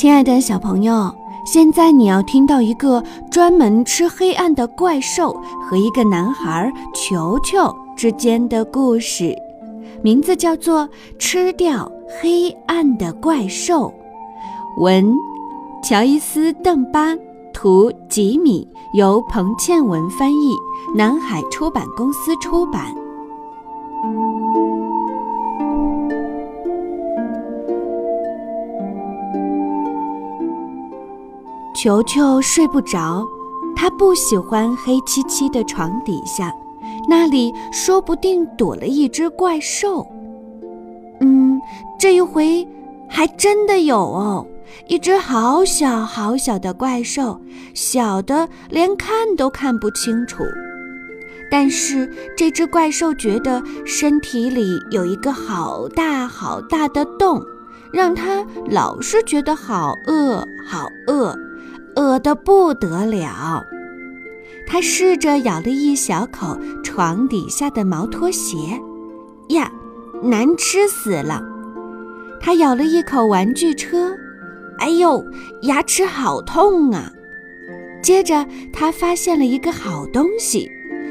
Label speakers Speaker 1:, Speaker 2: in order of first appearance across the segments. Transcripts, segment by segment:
Speaker 1: 亲爱的小朋友，现在你要听到一个专门吃黑暗的怪兽和一个男孩球球之间的故事，名字叫做《吃掉黑暗的怪兽》。文：乔伊斯·邓巴，图：吉米，由彭倩文翻译，南海出版公司出版。球球睡不着，他不喜欢黑漆漆的床底下，那里说不定躲了一只怪兽。嗯，这一回还真的有哦，一只好小好小的怪兽，小的连看都看不清楚。但是这只怪兽觉得身体里有一个好大好大的洞，让它老是觉得好饿好饿。饿得不得了，他试着咬了一小口床底下的毛拖鞋，呀，难吃死了！他咬了一口玩具车，哎呦，牙齿好痛啊！接着他发现了一个好东西，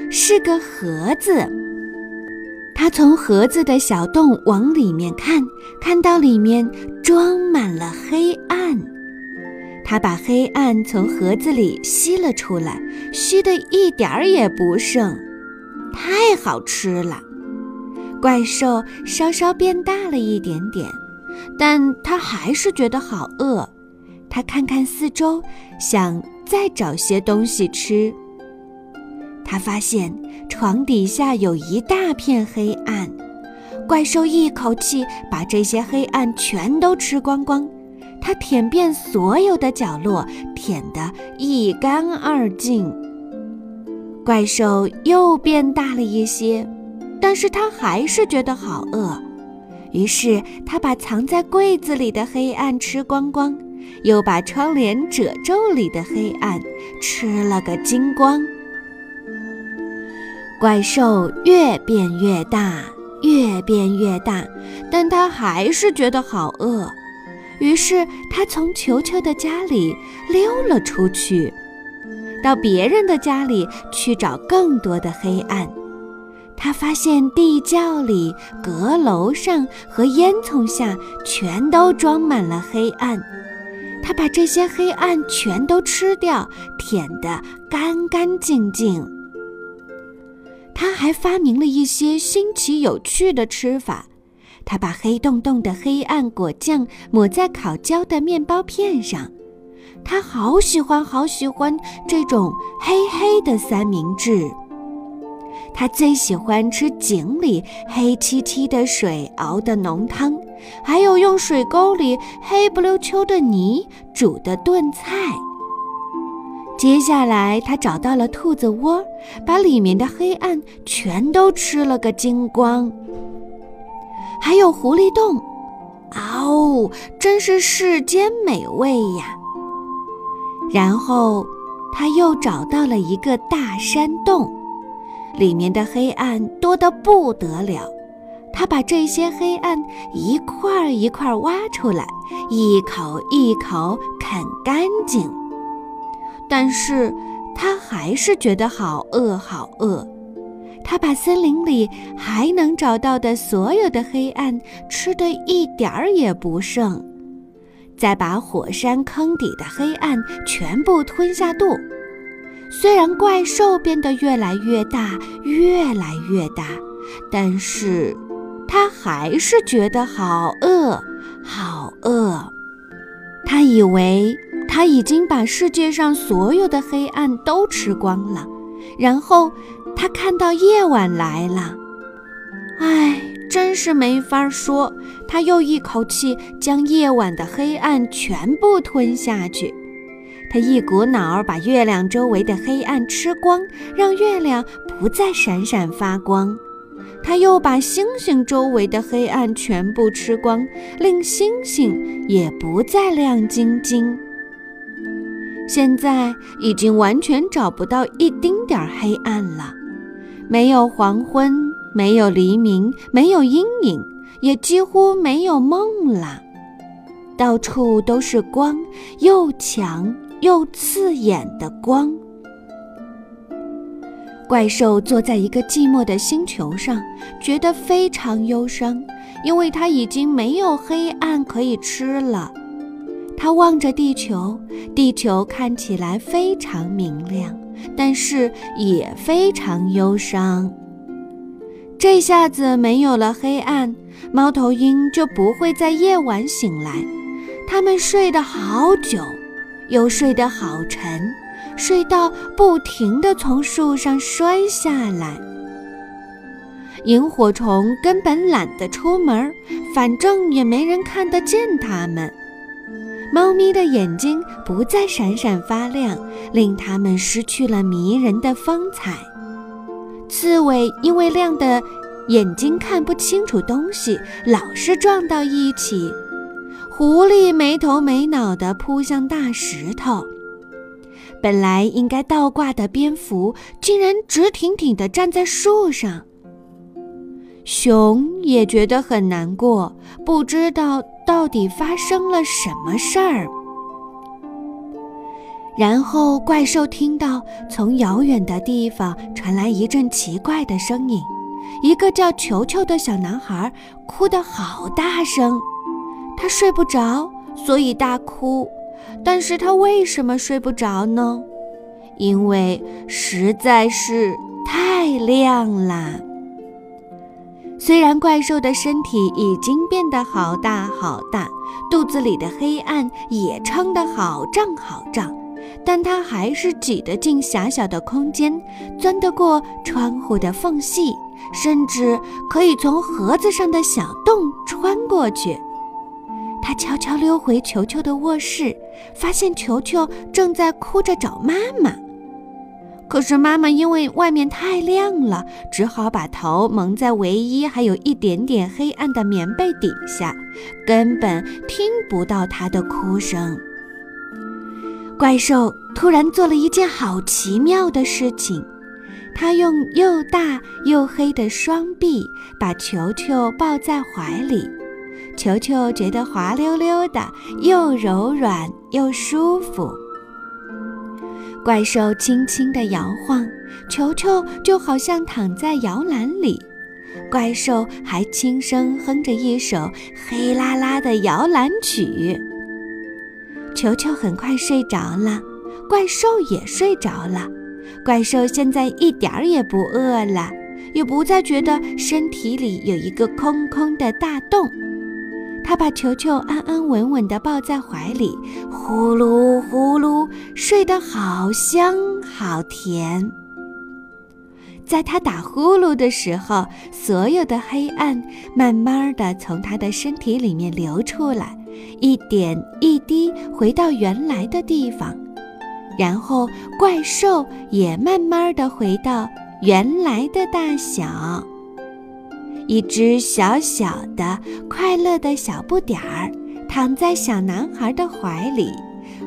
Speaker 1: 是个盒子。他从盒子的小洞往里面看，看到里面装满了黑暗。他把黑暗从盒子里吸了出来，吸得一点儿也不剩，太好吃了。怪兽稍稍变大了一点点，但他还是觉得好饿。他看看四周，想再找些东西吃。他发现床底下有一大片黑暗，怪兽一口气把这些黑暗全都吃光光。它舔遍所有的角落，舔得一干二净。怪兽又变大了一些，但是它还是觉得好饿。于是它把藏在柜子里的黑暗吃光光，又把窗帘褶皱里的黑暗吃了个精光。怪兽越变越大，越变越大，但它还是觉得好饿。于是他从球球的家里溜了出去，到别人的家里去找更多的黑暗。他发现地窖里、阁楼上和烟囱下全都装满了黑暗。他把这些黑暗全都吃掉，舔得干干净净。他还发明了一些新奇有趣的吃法。他把黑洞洞的黑暗果酱抹在烤焦的面包片上，他好喜欢好喜欢这种黑黑的三明治。他最喜欢吃井里黑漆漆的水熬的浓汤，还有用水沟里黑不溜秋的泥煮的炖菜。接下来，他找到了兔子窝，把里面的黑暗全都吃了个精光。还有狐狸洞，哦，真是世间美味呀！然后他又找到了一个大山洞，里面的黑暗多得不得了。他把这些黑暗一块一块挖出来，一口一口啃干净。但是他还是觉得好饿，好饿。他把森林里还能找到的所有的黑暗吃得一点儿也不剩，再把火山坑底的黑暗全部吞下肚。虽然怪兽变得越来越大，越来越大，但是他还是觉得好饿，好饿。他以为他已经把世界上所有的黑暗都吃光了，然后。他看到夜晚来了，唉，真是没法说。他又一口气将夜晚的黑暗全部吞下去，他一股脑儿把月亮周围的黑暗吃光，让月亮不再闪闪发光。他又把星星周围的黑暗全部吃光，令星星也不再亮晶晶。现在已经完全找不到一丁点儿黑暗了。没有黄昏，没有黎明，没有阴影，也几乎没有梦了。到处都是光，又强又刺眼的光。怪兽坐在一个寂寞的星球上，觉得非常忧伤，因为它已经没有黑暗可以吃了。他望着地球，地球看起来非常明亮，但是也非常忧伤。这下子没有了黑暗，猫头鹰就不会在夜晚醒来。它们睡得好久，又睡得好沉。睡到不停地从树上摔下来。萤火虫根本懒得出门，反正也没人看得见它们。猫咪的眼睛不再闪闪发亮，令它们失去了迷人的风采。刺猬因为亮的眼睛看不清楚东西，老是撞到一起。狐狸没头没脑地扑向大石头。本来应该倒挂的蝙蝠，竟然直挺挺地站在树上。熊也觉得很难过，不知道到底发生了什么事儿。然后怪兽听到从遥远的地方传来一阵奇怪的声音，一个叫球球的小男孩哭得好大声，他睡不着，所以大哭。但是他为什么睡不着呢？因为实在是太亮了。虽然怪兽的身体已经变得好大好大，肚子里的黑暗也撑得好胀好胀，但它还是挤得进狭小的空间，钻得过窗户的缝隙，甚至可以从盒子上的小洞穿过去。他悄悄溜回球球的卧室，发现球球正在哭着找妈妈。可是妈妈因为外面太亮了，只好把头蒙在唯一还有一点点黑暗的棉被底下，根本听不到她的哭声。怪兽突然做了一件好奇妙的事情，他用又大又黑的双臂把球球抱在怀里。球球觉得滑溜溜的，又柔软又舒服。怪兽轻轻地摇晃，球球就好像躺在摇篮里。怪兽还轻声哼着一首黑啦啦的摇篮曲。球球很快睡着了，怪兽也睡着了。怪兽现在一点儿也不饿了，也不再觉得身体里有一个空空的大洞。他把球球安安稳稳地抱在怀里，呼噜呼噜睡得好香好甜。在他打呼噜的时候，所有的黑暗慢慢地从他的身体里面流出来，一点一滴回到原来的地方，然后怪兽也慢慢地回到原来的大小。一只小小的、快乐的小不点儿，躺在小男孩的怀里，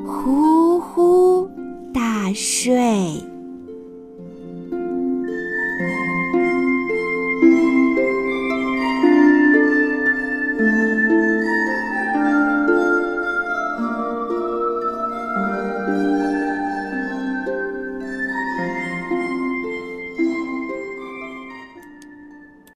Speaker 1: 呼呼大睡。